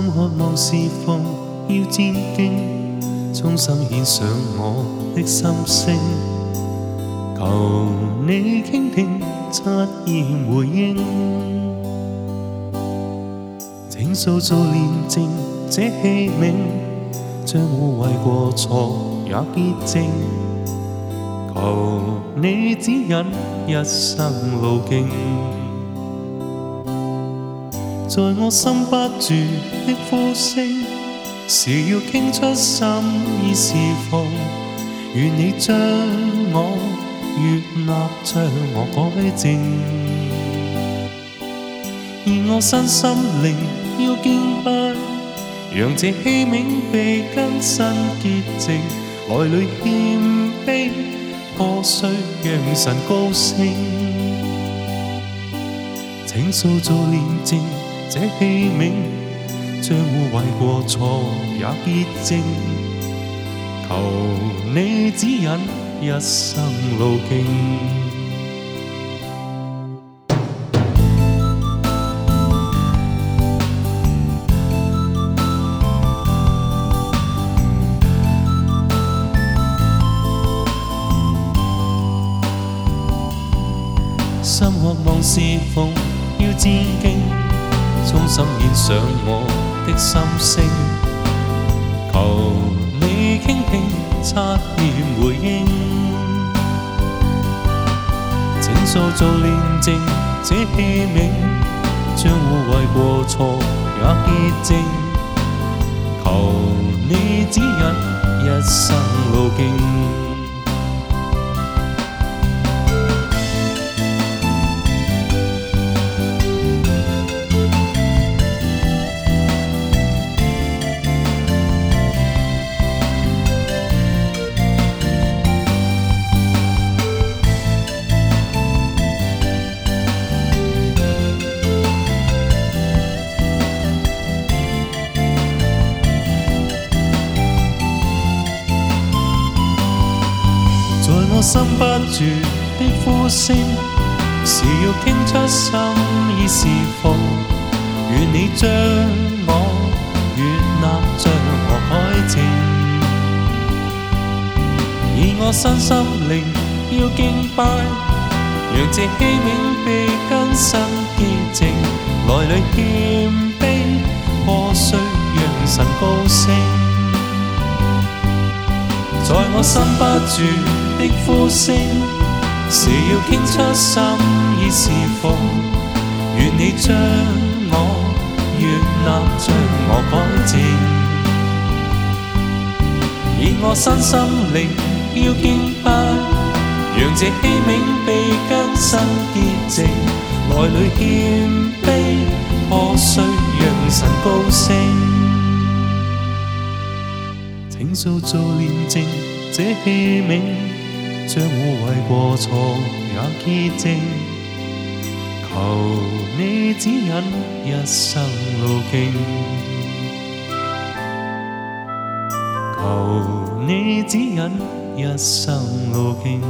心渴望是奉要战敬，衷心献上我的心声，求你倾听，察言回应。请塑造炼静这器皿，将污秽过错也洁净。求你指引一生路径。在我心不住的呼声，是要倾出心意是否？愿你将我悦纳，将我改正。而我身心灵要敬拜，让这器皿被更新洁净，内里谦卑破碎，让神高兴。请塑造年净。这器皿将污秽过错也洁净，求你指引一生路径。心或妄事，奉要致敬。衷心献上我的心声，求你倾听，侧面回应。请肃造宁静，这器皿，将污秽过错也洁净。求你指引一生路径。我心不絕的呼聲，是要傾出心意是否與你將我越納像和海情，以我身心靈要敬拜，讓這器皿被更新潔淨，內裏謙卑破碎。在我心不住的呼聲，是要傾出心意是否？願你將我悅納，將我改正，以我身心靈要敬拜，讓這器皿被更新潔淨，內裏謙卑破碎，讓神高升。请受做炼证，这器皿，将我为过错也洁净。求你指引一生路径，求你指引一生路径。